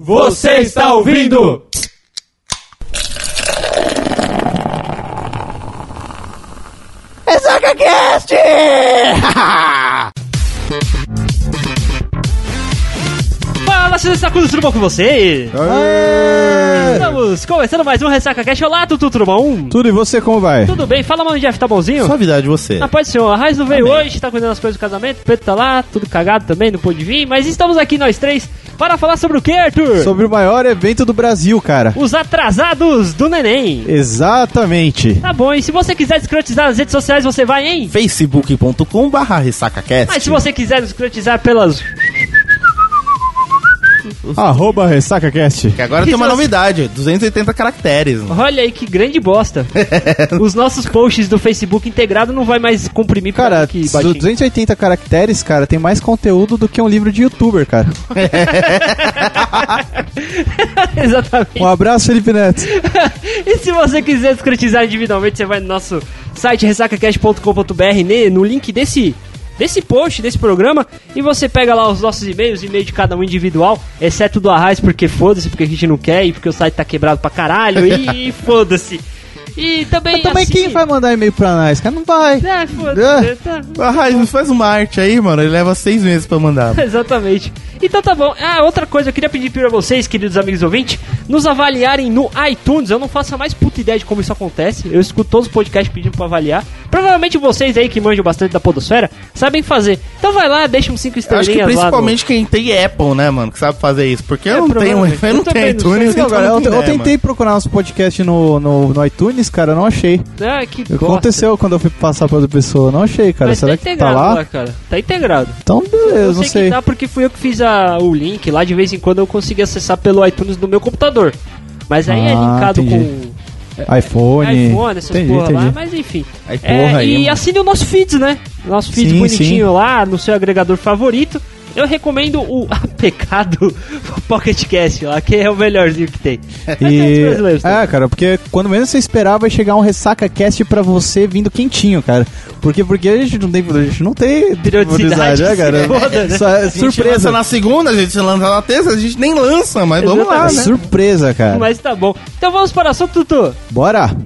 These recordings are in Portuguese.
Você está ouvindo? Ressaca Cast! Seus sacudos, tudo bom com você? Estamos começando mais um Ressaca Cast. Olá, Tutu, tudo bom? Tudo e você como vai? Tudo bem? Fala, mano, Jeff, tá bonzinho? Suavidade você. Ah, pode ser, a Raiz não veio hoje, tá cuidando das coisas do casamento, o Pedro tá lá, tudo cagado também, não pôde vir, mas estamos aqui nós três para falar sobre o que, Arthur? Sobre o maior evento do Brasil, cara. Os atrasados do neném. Exatamente. Tá bom, e se você quiser escrotizar nas redes sociais, você vai em... facebook.com barra ressacacast. Mas se você quiser escrotizar pelas... Arroba RessacaCast. Que agora tem uma novidade, 280 caracteres. Olha aí que grande bosta. Os nossos posts do Facebook integrado não vai mais comprimir pra Cara, que dos baixinho. 280 caracteres, cara, tem mais conteúdo do que um livro de youtuber, cara. Exatamente. Um abraço, Felipe Neto. E se você quiser escrotizar individualmente, você vai no nosso site ressacacast.com.br, no link desse, desse post, desse programa, e você pega lá os nossos e-mails, e-mail de cada um individual, exceto do Arraiz, porque foda-se, porque a gente não quer, e porque o site tá quebrado pra caralho, e, foda-se. E também. Mas também assim- quem vai mandar e-mail pra nós, cara? Não vai. É, foda-se. Tá, Ah, Raiz, faz uma arte aí, mano. Ele leva seis meses pra mandar. Exatamente. Então tá bom. Ah, outra coisa, eu queria pedir pra vocês, queridos amigos ouvintes, nos avaliarem no iTunes. Eu não faço a mais puta ideia de como isso acontece. Eu escuto todos os podcasts pedindo pra avaliar. Provavelmente vocês aí que manjam bastante da podosfera sabem fazer. Então vai lá, deixa uns 5 Eu estrelinhas acho que lá. principalmente quem tem Apple, né, mano, que sabe fazer isso. Porque É, eu não tenho, provavelmente. eu não tenho iTunes. Não, então cara, eu, tenho eu tentei procurar uns podcasts no, no, no iTunes, cara, eu não achei. Ah, que O que bosta. aconteceu quando eu fui passar pra outra pessoa? Eu não achei, cara. Mas Será tá que tá integrado lá? cara. Tá integrado. Então, beleza, Eu não sei, sei. que tá porque fui eu que fiz a- o link lá. De vez em quando eu consegui acessar pelo iTunes do meu computador. Mas aí é Ah, linkado entendi. com iPhone. iPhone, essas entendi, porra lá, entendi. mas enfim. Aí, É, porra, aí, e mano. assine o nosso feed, né? Nosso feed Sim, bonitinho lá no seu agregador favorito. Eu recomendo o Pecado Pocket Cast lá, que é o melhorzinho que tem. E... É, cara, porque quando menos você esperar vai chegar um ressaca cast pra você vindo quentinho, cara. Porque porque a gente não tem, a gente não tem Periodicidade, né, cara? foda, né? Só é A gente lança surpresa. na segunda, a gente lança na terça, a gente nem lança, mas vamos lá, Exatamente. né? Surpresa, cara. Mas tá bom. Então vamos para o assunto, Tutu. Bora.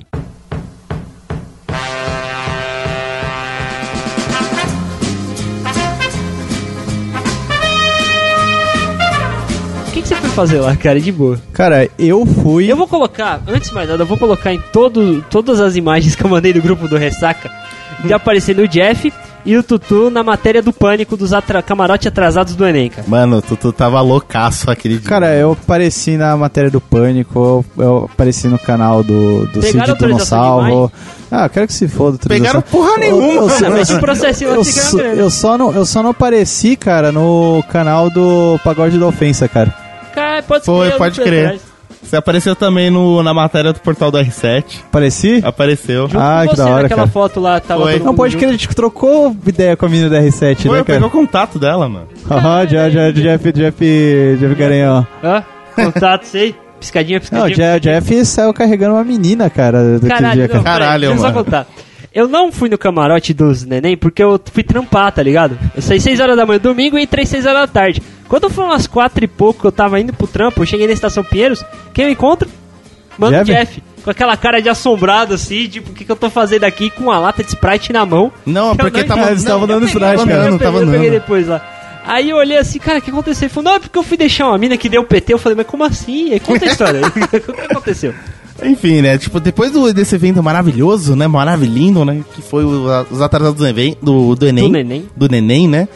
Fazer lá, cara? De boa. Cara, eu fui Eu vou colocar, antes de mais nada, eu vou colocar em todo, todas as imagens que eu mandei do grupo do Ressaca, de aparecer o Jeff e o Tutu na matéria do pânico dos atra camarote atrasados do Enem, cara. Mano, tu, tu tava loucaço aquele dia. Cara, eu apareci na matéria do Pânico, eu, eu apareci no canal do, do Pegaram Cid Tu Não autorização de Salvo. Ah, quero que se foda. Pegaram porra nenhuma, Eu, eu, Ah, eu, só- grande. eu só não, eu só não apareci, cara, no canal do Pagode da Ofensa, cara. Cara, pode Foi, crer, pode não crer. atrás. Você apareceu também no, na matéria do portal do R7. Apareci? Apareceu. Junto Ah, com que você da hora, naquela cara. foto lá, tava Foi. Não pode crer, a gente trocou ideia com a menina da R7, Foi, né, pegou cara? o contato dela, mano. Aham, já, já, Jeff, Jeff, Jeff Garanhão. Hã? Contato, sei. Piscadinha, Não, piscadinha. o Jeff, Jeff saiu carregando uma menina, cara, daquele Caralho, dia, não, cara. peraí, Caralho, deixa eu só mano. contar. Eu não fui no camarote dos neném porque eu fui trampar, tá ligado? Eu saí 6 horas da manhã domingo e entrei 6 horas da tarde. Quando foram umas 4 e pouco que eu tava indo pro trampo, eu cheguei na estação Pinheiros, quem eu encontro? Mano, Jeff? Jeff. Com aquela cara de assombrado assim, tipo, o que, que eu tô fazendo aqui com uma lata de Sprite na mão? Não, porque não tava. Eles não, estavam dando eu peguei, Sprite, tava cara. dando, eu peguei, tava eu peguei dando. depois lá. Aí eu olhei assim, cara, o que aconteceu? Ele falou, não, é porque eu fui deixar uma mina que deu PT. Eu falei, mas como assim? Aí Conta a história. o que aconteceu? Enfim, né? Tipo, depois do- desse evento maravilhoso, né? Maravilhindo, né? Que foi o- os atrasados do, do, do Enem. Do neném. Do Neném, né?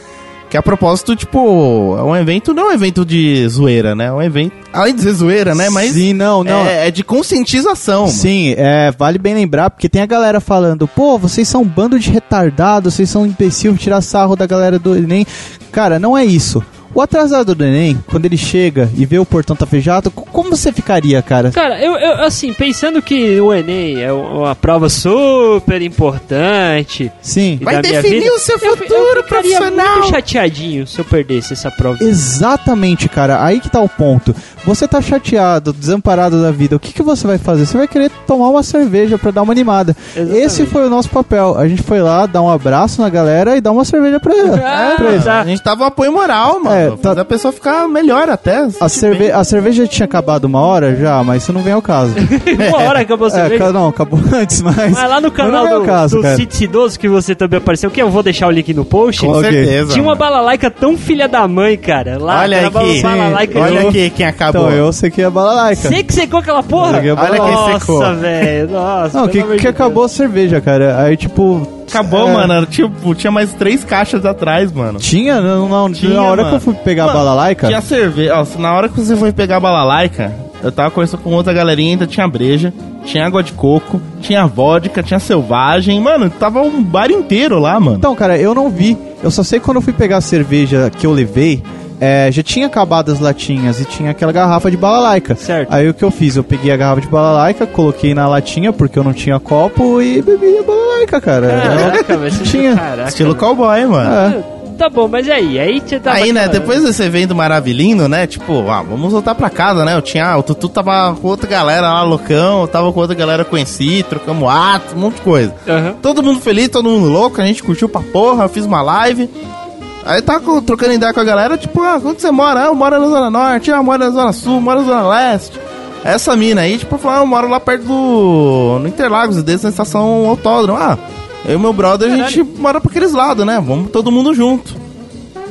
Que a propósito, tipo, é um evento, não é um evento de zoeira, né? É um evento. Além de ser zoeira, né? Mas. Sim, não, não. É, é de conscientização. mano. Sim, é, vale bem lembrar, porque tem a galera falando, pô, vocês são um bando de retardados, vocês são um imbecil, tirar sarro da galera do Enem. Cara, não é isso. O atrasado do Enem, quando ele chega e vê o portão tá fechado, qu- como você ficaria, cara? Cara, eu, eu, assim, pensando que o Enem é uma prova super importante. Sim. Vai da minha definir vida, o seu eu, eu futuro ficaria profissional. muito chateadinho se eu perdesse essa prova. Exatamente, cara. Aí que tá o ponto. Você tá chateado, desamparado da vida. O que, que você vai fazer? Você vai querer tomar uma cerveja pra dar uma animada. Exatamente. Esse foi o nosso papel. A gente foi lá dar um abraço na galera e dar uma cerveja pra, Ah, pra eles. tá. A gente tava um apoio moral, mano. É, tá- Fazer a pessoa ficar melhor até. A, cerve a cerveja tinha acabado uma hora já, mas isso não vem ao caso. Uma hora acabou a é, cerveja. ca- não, acabou antes, mas. Mas lá no canal do, caso, do cara. Cid Cidoso, que você também apareceu, que eu vou deixar o link no post. Com certeza. Tinha uma balalaica tão filha da mãe, cara. Lá, Olha aqui. balalaica Olha de- aqui quem acabou. Então, eu sei que é balalaica. Você que secou aquela porra? Olha quem Nossa, secou. velho. Nossa. Não, que, que acabou a cerveja, cara. Aí, tipo. Acabou, é, mano. Tipo, tinha mais três caixas atrás, mano. Tinha? Não, não, Tinha, na hora mano. que eu fui pegar a Mano, balalaica. Tinha cerveja. Ó, na hora que você foi pegar a balalaica, eu tava conversando com outra galerinha, ainda tinha breja, tinha água de coco, tinha vodka, tinha selvagem. Mano, tava um bar inteiro lá, mano. Então, cara, eu não vi. Eu só sei que quando eu fui pegar a cerveja que eu levei, é, já tinha acabado as latinhas e tinha aquela garrafa de balalaica. Certo. Aí o que eu fiz? Eu peguei a garrafa de balalaica, coloquei na latinha porque eu não tinha copo e bebi a balalaica, cara. Caraca, Tinha. Caraca, Estilo cowboy, mano. É. Tá bom, mas aí? Aí você tava. Aí, né, depois desse evento maravilhoso, né, tipo, ah, vamos voltar pra casa, né, eu tinha, o Tutu tava com outra galera lá, loucão, eu tava com outra galera conheci, trocamos atos, um monte de coisa. Aham. Todo mundo feliz, todo mundo louco, a gente curtiu pra porra, eu fiz uma live. Aí tá trocando ideia com a galera, tipo, ah, onde você mora? Ah, eu moro na Zona Norte, ah, eu moro na Zona Sul, moro na Zona Leste. Essa mina aí, tipo, falou, ah, eu moro lá perto do. no Interlagos, desde na estação autódromo. Ah, eu e meu brother, a gente mora pra aqueles lados, né? Vamos todo mundo junto.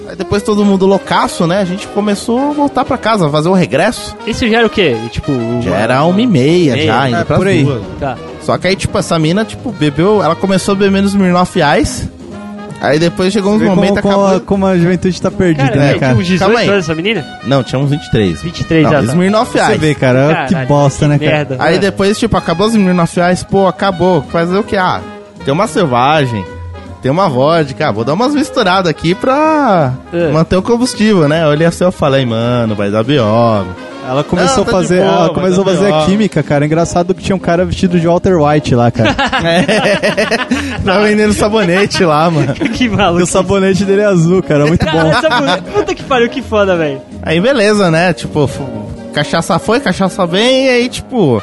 Aí depois todo mundo loucaço, né? A gente começou a voltar pra casa, fazer o regresso. Isso já era o quê? Tipo. Já era uma e meia, Meia. já, indo É, pras por aí. Tá. Só que aí, tipo, essa mina, tipo, bebeu. Ela começou a beber nos Smirnoff Ice. Aí depois chegou uns momentos, como, acabou. a, como a juventude tá perdida, Cara, né, velho, cara? tinha uns 18 Calma aí. anos essa menina? Não, tinha uns 23. 23 Não, já. tá. Smirnoff Você Ice. vê, cara, que Caralho, bosta, né, cara? Merda. Aí Ah. depois, tipo, acabou os Smirnoff Ice, pô, acabou. Fazer o que? Ah, tem uma selvagem, tem uma vodka. Ah, vou dar umas misturadas aqui pra É. manter o combustível, né? Eu olhei assim e falei, mano, vai dar B.O. Ela começou Não, a tá fazer, boa, ela começou a dar fazer a química, cara. Engraçado que tinha um cara vestido de Walter White lá, cara. Tá vendendo sabonete lá, mano. que e o maluco. sabonete dele é azul, cara. Muito bom. Puta que pariu, que foda, velho. Aí beleza, né? Tipo, cachaça foi, cachaça vem, e aí, tipo,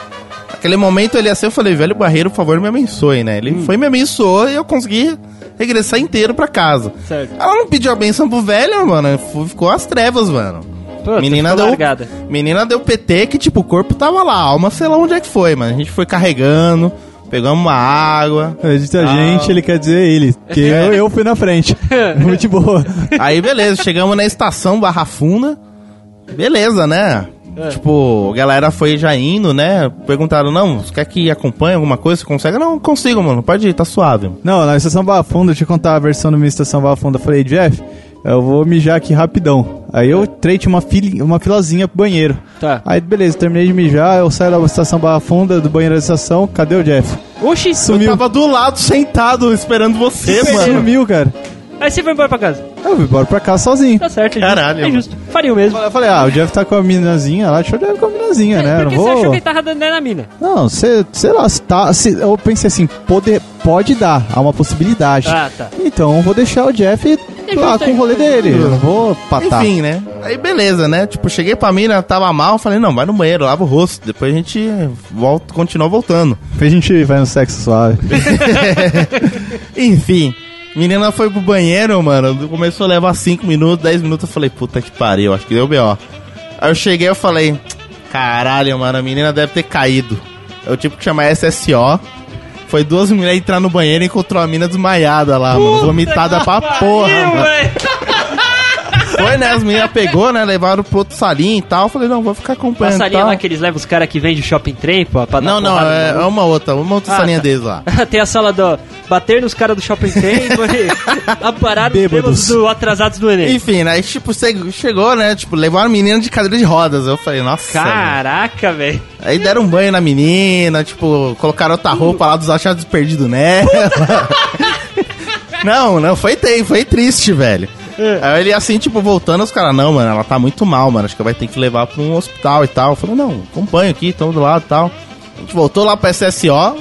aquele momento ele assim, eu falei, velho Barreiro, por favor, me abençoe, né? Ele foi, me abençoou e eu consegui regressar inteiro pra casa. Certo. Ela não pediu a benção pro velho, mano, ficou às trevas, mano. Puta, Menina deu, largada. menina deu PT que, tipo, o corpo tava lá, a alma sei lá onde é que foi, mano. A gente foi carregando, pegamos uma água. Disse a gente, ele quer dizer ele. Que eu, eu fui na frente. Muito boa. Aí, beleza, chegamos na estação Barra Funda. Beleza, né? É. Tipo, a galera foi já indo, né? Perguntaram, não, você quer que acompanhe alguma coisa? Você consegue? Não, consigo, mano. Pode ir, tá suave. Não, na estação Barra Funda, deixa eu contar a versão da minha estação Barra Funda. Eu falei, Jeff, eu vou mijar aqui rapidão. Aí eu entrei, tinha uma, fila, uma filazinha pro banheiro. Tá. Aí, beleza, terminei de mijar, eu saio da estação Barra Funda, do banheiro da estação, cadê o Jeff? Oxi, Eu Sumiu. tava do lado, sentado, esperando você, mano. Sumiu, cara. Aí você foi embora pra casa. Eu fui embora pra casa sozinho. Tá certo, é justo. Caralho, É mano. justo. Faria o mesmo. Eu falei, ah, o Jeff tá com a minazinha lá, deixa eu levar com a minazinha, né? Por Não que você achou que ele tava dando na mina? Não, você, sei lá, se tá, se, eu pensei assim, pode, pode dar, há uma possibilidade. Ah, tá. Então eu vou deixar o Jeff justo, com o rolê dele, eu não vou patar. Enfim, né? Aí beleza, né? Tipo, cheguei pra mina, tava mal, falei, não, vai no banheiro, lava o rosto. Depois a gente volta, continua voltando. A gente vai no sexo suave. Enfim, menina foi pro banheiro, mano. Começou a levar 5 minutos, 10 minutos. Eu falei, puta que pariu, acho que deu B.O. Aí eu cheguei eu falei, caralho, mano, a menina deve ter caído. Eu tive que chamar SSO. Foi duas mulheres entrar no banheiro e encontrou a mina desmaiada lá, mano. Vomitada pra porra, mano. Foi, né? As meninas pegou, né? Levaram pro outro salinho e tal. Eu falei, não, vou ficar acompanhando. salinha tal. lá que eles levam os caras que vendem shopping trem, pô, pra dar Não, não, é, é uma outra, uma outra Ah, salinha tá. deles lá. Tem a sala do. Bater nos caras do shopping aparados Bêbados. bêbados do atrasados do Enem. Enfim, né? Tipo, che- chegou, né? Tipo, levaram a menina de cadeira de rodas. Eu falei, nossa. Caraca, velho. Aí deram um banho na menina, tipo, colocaram outra roupa lá dos achados perdidos nela. não, não, foi, foi triste, velho. Aí ele assim, tipo, voltando, os caras, não, mano, ela tá muito mal, mano. Acho que vai ter que levar pra um hospital e tal. Falei, não, acompanho aqui, tamo do lado e tal. A gente voltou lá pra SSO,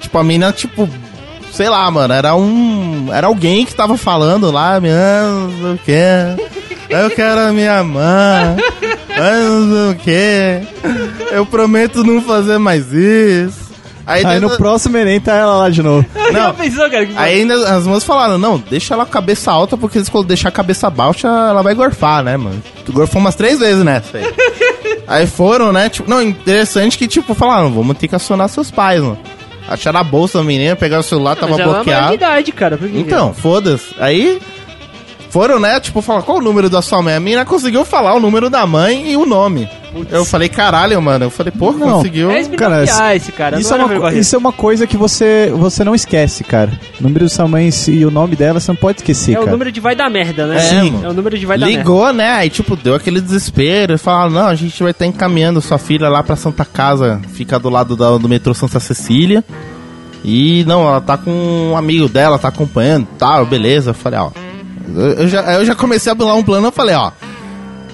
tipo, a mina, tipo, sei lá, mano, era um. Era alguém que tava falando lá, minha, não sei o que. Eu quero a minha mãe. Eu não sei o que. Eu prometo não fazer mais isso. Aí, Aí no próximo Enem tá ela lá de novo. Não. pensou, cara? que- Aí ainda as moças falaram, não, deixa ela com a cabeça alta, porque se quando deixar a cabeça baixa, ela vai gorfar, né, mano? Tu gorfou umas três vezes nessa aí. aí foram, né, tipo, não, interessante que, tipo, falaram, vamos ter que acionar seus pais, mano. Acharam a bolsa da menina, pegaram o celular, tava Mas ela é bloqueado. idade, cara. Por que Então, foda-se. Aí foram, né, tipo, falar qual o número da sua mãe. A menina conseguiu falar o número da mãe e o nome. Eu falei, caralho, mano. Eu falei, porra, Não. conseguiu. É Cara, esse cara. Isso não é, uma, isso é uma coisa que você, você não esquece, cara. O número da sua mãe e o nome dela você não pode esquecer, É o cara. número de vai dar merda, né? É, Sim. mano. É o número de vai dar merda. Ligou, né? Aí, tipo, deu aquele desespero. E falaram, não, a gente vai estar encaminhando sua filha lá pra Santa Casa. Fica do lado da- do metrô Santa Cecília. E, não, ela tá com um amigo dela, tá acompanhando e tal. Beleza. Eu falei, ó. Eu, já, eu já comecei a pular um plano. Eu falei, ó.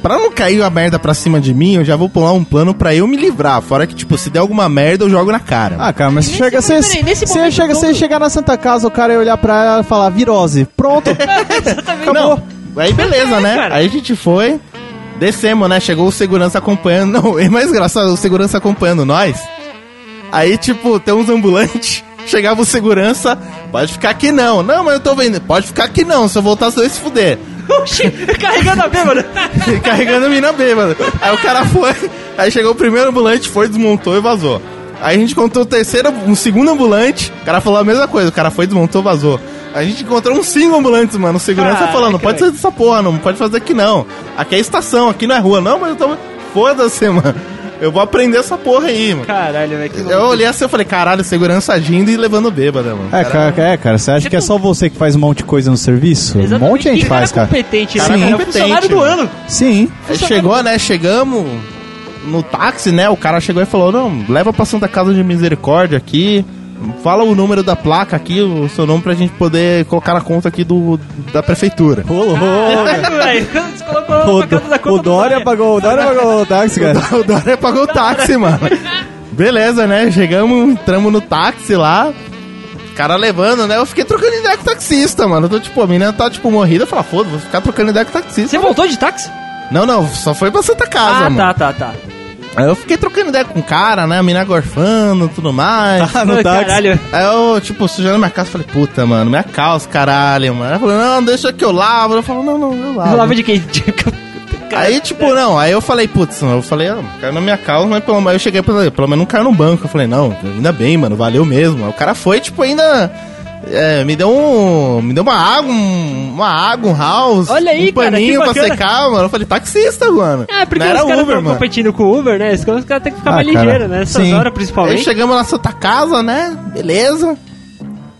Pra não cair a merda pra cima de mim, eu já vou pular um plano pra eu me livrar. Fora que, tipo, se der alguma merda, eu jogo na cara. Ah, cara, mas você Nesse chega, momento, nesse você chega, todo- você chegar na Santa Casa, o cara ia olhar pra ela e falar virose. Pronto. Exatamente. Não, aí beleza, né? cara. Aí a gente foi, descemos, né? Chegou o segurança acompanhando. Não, é mais engraçado, o segurança acompanhando nós. Aí, tipo, tem uns ambulantes. Chegava o segurança, pode ficar aqui não. Não, mas eu tô vendo. Pode ficar aqui não, se eu voltar você vai se fuder. Oxi, carregando a bêbada. Carregando a mina bêbada. Aí o cara foi, aí chegou o primeiro ambulante, foi, desmontou e vazou. Aí a gente encontrou o terceiro, um segundo ambulante, o cara falou a mesma coisa, o cara foi, desmontou, vazou. A gente encontrou uns cinco ambulantes, mano. O segurança Caraca, falando, não pode sair dessa porra, não pode fazer aqui não. Aqui é estação, aqui não é rua. Não, mas eu tô. Foda-se, mano. Eu vou aprender essa porra aí, mano. Caralho, velho. que Eu olhei assim e falei, caralho, segurança agindo e levando bêbada, mano. É, cara, é, cara, você acha que é só você que faz um monte de coisa no serviço? Um monte de gente cara faz, cara. competente, Cara né? É o competente, funcionário do mano. ano. Sim. Aí chegou, né? Chegamos no táxi, né? O cara chegou e falou: Não, leva pra Santa Casa de Misericórdia aqui. Fala o número da placa aqui, o seu nome pra gente poder colocar na conta aqui do, da prefeitura. Rolou. O, o Dória pagou, o Dória pagou o táxi, cara. O Dória pagou o táxi, mano. Beleza, né? Chegamos, entramos no táxi lá. O cara levando, né? Eu fiquei trocando ideia com o taxista, mano. Eu tô tipo, a menina tá tipo morrida. Eu falei, foda, vou ficar trocando ideia com o taxista. Você voltou de táxi? Não, não, só foi pra Santa Casa, Ah, mano. tá, tá, tá. Aí eu fiquei trocando ideia com o cara, né? A menina gorfando tudo mais. Tá no táxi. Caralho. Aí eu, tipo, sujando minha casa, falei, puta, mano, minha calça, caralho, mano. Ela falou, não, deixa que eu lavo. Eu falei, não, não, eu lavo. Lava de quem? Aí, tipo, não, aí eu falei, putz, eu falei, ah, caiu na minha calça, mas pelo menos eu cheguei pra pelo menos não caiu no banco. Eu falei, não, ainda bem, mano, valeu mesmo. Aí o cara foi, tipo, ainda. É, me deu um. Me deu uma água, um- uma água, um house. Olha aí, um cara, paninho que pra secar, mano. Eu falei, taxista, mano. É, porque não era os caras Uber, mano. competindo com o Uber, né? Os caras têm que ficar Ah, mais cara, ligeiros, né? Nessas sim. horas, Aí principalmente. chegamos na Santa Casa, né? Beleza.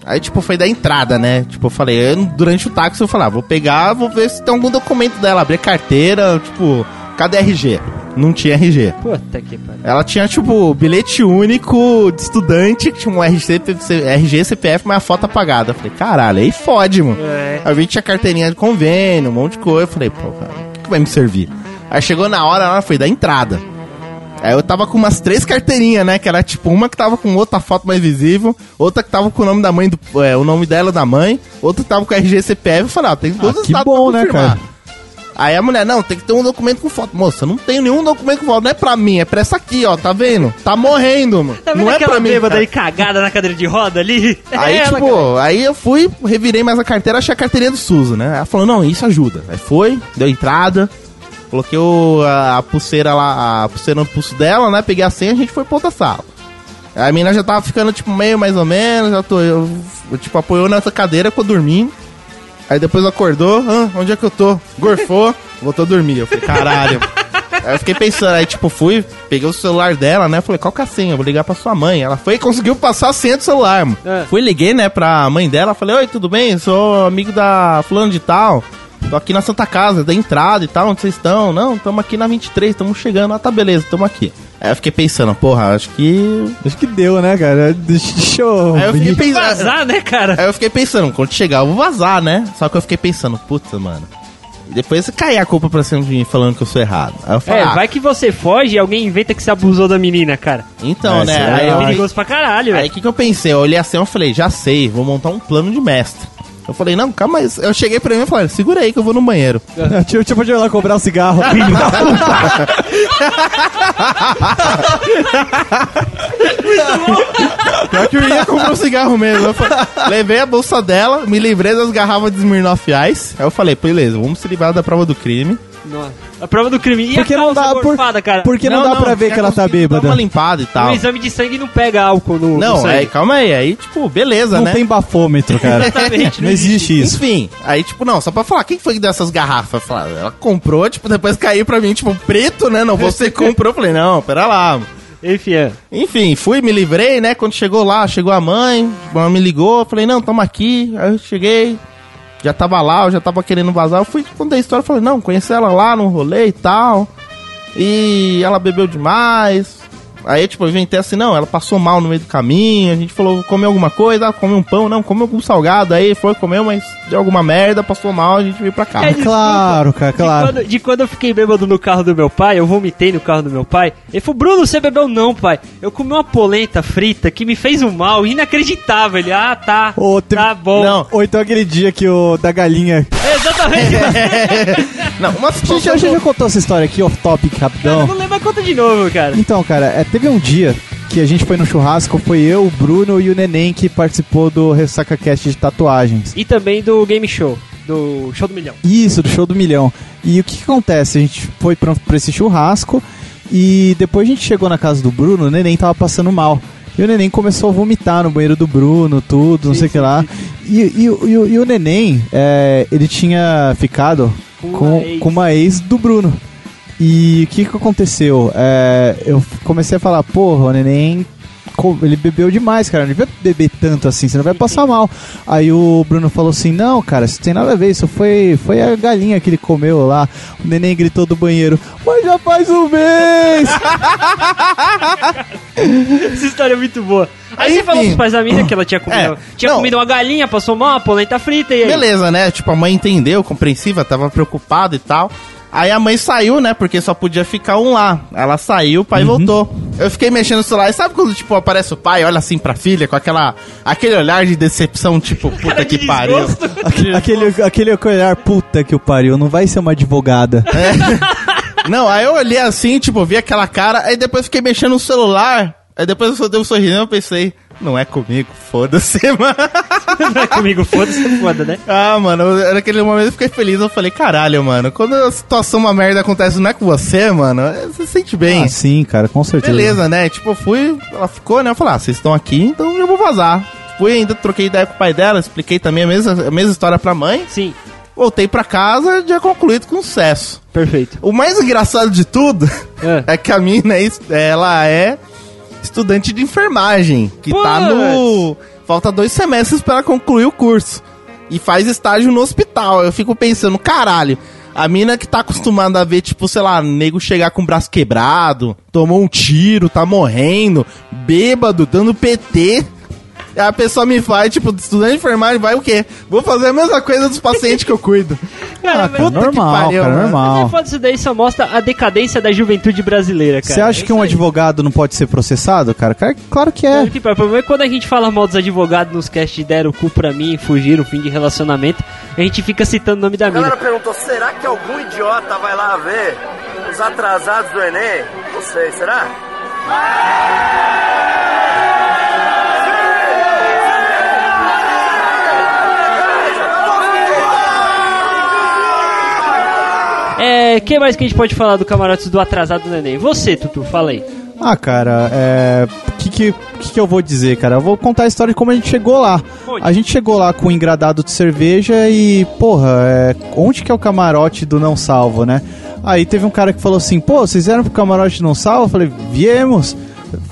Aí, tipo, foi da entrada, né? Tipo, eu falei, eu- durante o táxi eu falei, ah, vou pegar, vou ver se tem algum documento dela, abrir a carteira, tipo, cadê RG? Não tinha RG. Puta que pariu. Ela tinha, tipo, bilhete único de estudante, que tinha um RG, RG CPF, mas a foto apagada. Eu falei, caralho, aí fode, mano. É. Aí eu vi que tinha carteirinha de convênio, um monte de coisa. Eu falei, pô, cara, o que, vai me servir? Aí chegou na hora, ela foi da entrada. Aí eu tava com umas três carteirinhas, né? Que era tipo uma que tava com outra foto mais visível, outra que tava com o nome da mãe, do, é, o nome dela da mãe, outra que tava com RG CPF. Eu falei, ó, tem todos Ah, os que dados bom, pra né, confirmar. cara? Aí a mulher, não, tem que ter um documento com foto. Moça, não tenho nenhum documento com foto. Não é pra mim, é pra essa aqui, ó. Tá vendo? Tá morrendo, mano. Tá vendo não é pra mim. bêbada cara. aí cagada na cadeira de roda ali? Aí, É ela, tipo, cara. aí eu fui, revirei mais a carteira, achei a carteirinha do Suzo, né? Ela falou, não, isso ajuda. Aí foi, deu entrada, coloquei o- a, a pulseira lá, a pulseira no pulso dela, né? Peguei a senha, a gente foi pra outra sala. Aí a menina já tava ficando, tipo, meio mais ou menos, já tô, eu, tipo, apoiou nessa cadeira, ficou dormindo. Aí depois acordou, ah, onde é que eu tô? Gorfou, voltou a dormir. Eu falei, caralho. Aí eu fiquei pensando, aí tipo, fui, peguei o celular dela, né? Falei, qual que é a senha? Eu vou ligar pra sua mãe. Ela foi e conseguiu passar a senha do celular, mano. É. Fui, liguei, né, pra mãe dela, falei, oi, tudo bem? Sou amigo da fulano de tal. Tô aqui na Santa Casa, da entrada e tal, onde vocês estão? Não, tamo aqui na 23, tamo chegando. Ah, tá, beleza, tamo aqui. Aí eu fiquei pensando, porra, acho que... Acho que deu, né, cara? Deixa eu. Aí eu fiquei pensando... Vazar, né, cara? Aí eu fiquei pensando, quando chegar eu vou vazar, né? Só que eu fiquei pensando, puta, mano. Depois você cair a culpa pra cima de mim falando que eu sou errado. Aí eu falo, É, ah, vai que você foge e alguém inventa que você abusou da menina, cara. então, É, né? é Aí É eu, perigoso pra caralho, Aí o que, que eu pensei? Eu olhei assim e falei, já sei, vou montar um plano de mestre. Eu falei, não, calma aí. Eu cheguei pra mim e falei, segura aí que eu vou no banheiro. Tipo, tipo de ir lá cobrar um cigarro. Pior que eu ia comprar um cigarro mesmo. Falei- levei a bolsa dela, me livrei das garrafas de Smirnoff Ice. Aí eu falei, beleza, vamos se livrar da prova do crime. Nossa. A prova do crime. E Porque a não dá, por, gorfada, cara? porque não, dá pra ver tinha que ela tá bêbada. uma limpada e tal. O exame de sangue não pega álcool no, no Não, sangue. aí, calma aí. Aí, tipo, beleza, Não né? tem bafômetro, cara. Exatamente, não existe isso. Enfim, aí, tipo, não, só pra falar, quem foi que deu essas garrafas? Falar, ela comprou, tipo, depois caiu pra mim, tipo, preto, né? Não, você comprou. Eu falei, não, pera lá. Enfim, é. Enfim, fui, me livrei, né? Quando chegou lá, chegou a mãe, ela me ligou, falei, não, tamo aqui. Aí eu cheguei, já tava lá, eu já tava querendo vazar. Eu fui, contei a história, falei, não, conheci ela lá no rolê e tal. E ela bebeu demais. Aí, tipo, eu inventei assim, não, ela passou mal no meio do caminho, a gente falou, comeu alguma coisa, ah, comeu um pão, não, comeu algum salgado, aí foi, comeu, mas deu alguma merda, passou mal, a gente veio pra cá. É, desculpa. Claro, cara, De claro. quando, de quando eu fiquei bêbado no carro do meu pai, eu vomitei no carro do meu pai. Ele falou, Bruno, você bebeu? Não, pai. Eu comi uma polenta frita que me fez um mal inacreditável. Ele, ah, tá. Ô, Tá bom. Não. Ou então aquele dia que o da galinha. É, exatamente. Não, uma A gente, situação... a gente já contou essa história aqui, off topic, eu rapidão. não lembro a conta de novo, cara. Então, cara, é, teve um dia que a gente foi no churrasco, foi eu, o Bruno e o Neném que participou do Ressaca Cast de tatuagens. E também do game show. Do show do milhão. Isso, do show do milhão. E o que, que acontece? A gente foi pra, pra esse churrasco e depois a gente chegou na casa do Bruno, o Neném tava passando mal. E o Neném começou a vomitar no banheiro do Bruno, tudo, não Sim, sei o que lá. E, e, o- e o- e o Neném, é, ele tinha ficado Com com, uma ex. com uma ex do Bruno. E o que, que aconteceu? É, eu comecei a falar, porra, o Neném ele bebeu demais, cara. Não devia beber tanto assim, você não vai passar mal. Aí o Bruno falou assim: Não, cara, isso tem nada a ver. Isso foi, foi a galinha que ele comeu lá. O neném gritou do banheiro: Mas já faz um mês! Essa história é muito boa. Aí você falou pros pais da mina que ela tinha comido, É, tinha não. comido uma galinha, passou mal, uma polenta frita e aí. Beleza, né? Tipo, a mãe entendeu, compreensiva, tava preocupada e tal. Aí a mãe saiu, né? Porque só podia ficar um lá. Ela saiu, o pai voltou. Eu fiquei mexendo no celular. E sabe quando, tipo, aparece o pai, olha assim pra filha, com aquela, aquele olhar de decepção, tipo, puta que pariu. aquele, aquele, aquele olhar, puta que o pariu, não vai ser uma advogada. Não, aí eu olhei assim, tipo, vi aquela cara, aí depois fiquei mexendo no celular. Aí depois eu dei um sorriso e eu pensei, não é comigo, foda-se, mano. Não é comigo, foda-se, é foda, né? Ah, mano, eu- naquele momento eu fiquei feliz, eu falei, caralho, mano, quando a situação, uma merda acontece não é com você, mano, é- você se sente bem. Ah, sim, cara, com certeza. Beleza, né? Tipo, eu fui, ela ficou, né? Eu falei, ah, vocês estão aqui, então eu vou vazar. Fui, ainda troquei ideia com o pai dela, expliquei também a mesma, a mesma história pra mãe. Sim, Voltei pra casa, já concluído com sucesso. perfeito. O mais engraçado de tudo É. é que a mina, ela é estudante de enfermagem, que tá no... Falta dois semestres para concluir o curso. E faz estágio no hospital. Eu fico pensando, caralho, a mina que tá acostumada a ver, tipo, sei lá, nego chegar com o braço quebrado, tomou um tiro, tá morrendo, bêbado, dando PT. Aí a pessoa me faz, tipo, estudante de enfermagem, vai o quê? Vou fazer a mesma coisa dos pacientes que eu cuido. Cara, Ah, cara, puta que normal, pariu, cara, mano. Mas é normal. foda isso daí, só mostra a decadência da juventude brasileira, cara. Você acha É que um aí. advogado não pode ser processado, cara? Cara, Claro que é. Tipo, o problema é quando a gente fala mal dos advogados nos cast de deram o cu pra mim, fugiram, fim de relacionamento, a gente fica citando o nome da A galera perguntou: será que algum idiota vai lá ver os atrasados do Enem? Não sei, será? É, que mais que a gente pode falar do camarotes do atrasado do neném? Você, Tutu, fala aí. Ah, cara, é. O que, que, que, eu vou dizer, cara? Eu vou contar a história de como a gente chegou lá. Conte. A gente chegou lá com um engradado de cerveja e, porra, é, onde que é o camarote do Não Salvo, né? Aí teve um cara que falou assim: pô, vocês vieram pro camarote do Não Salvo? Eu falei: viemos.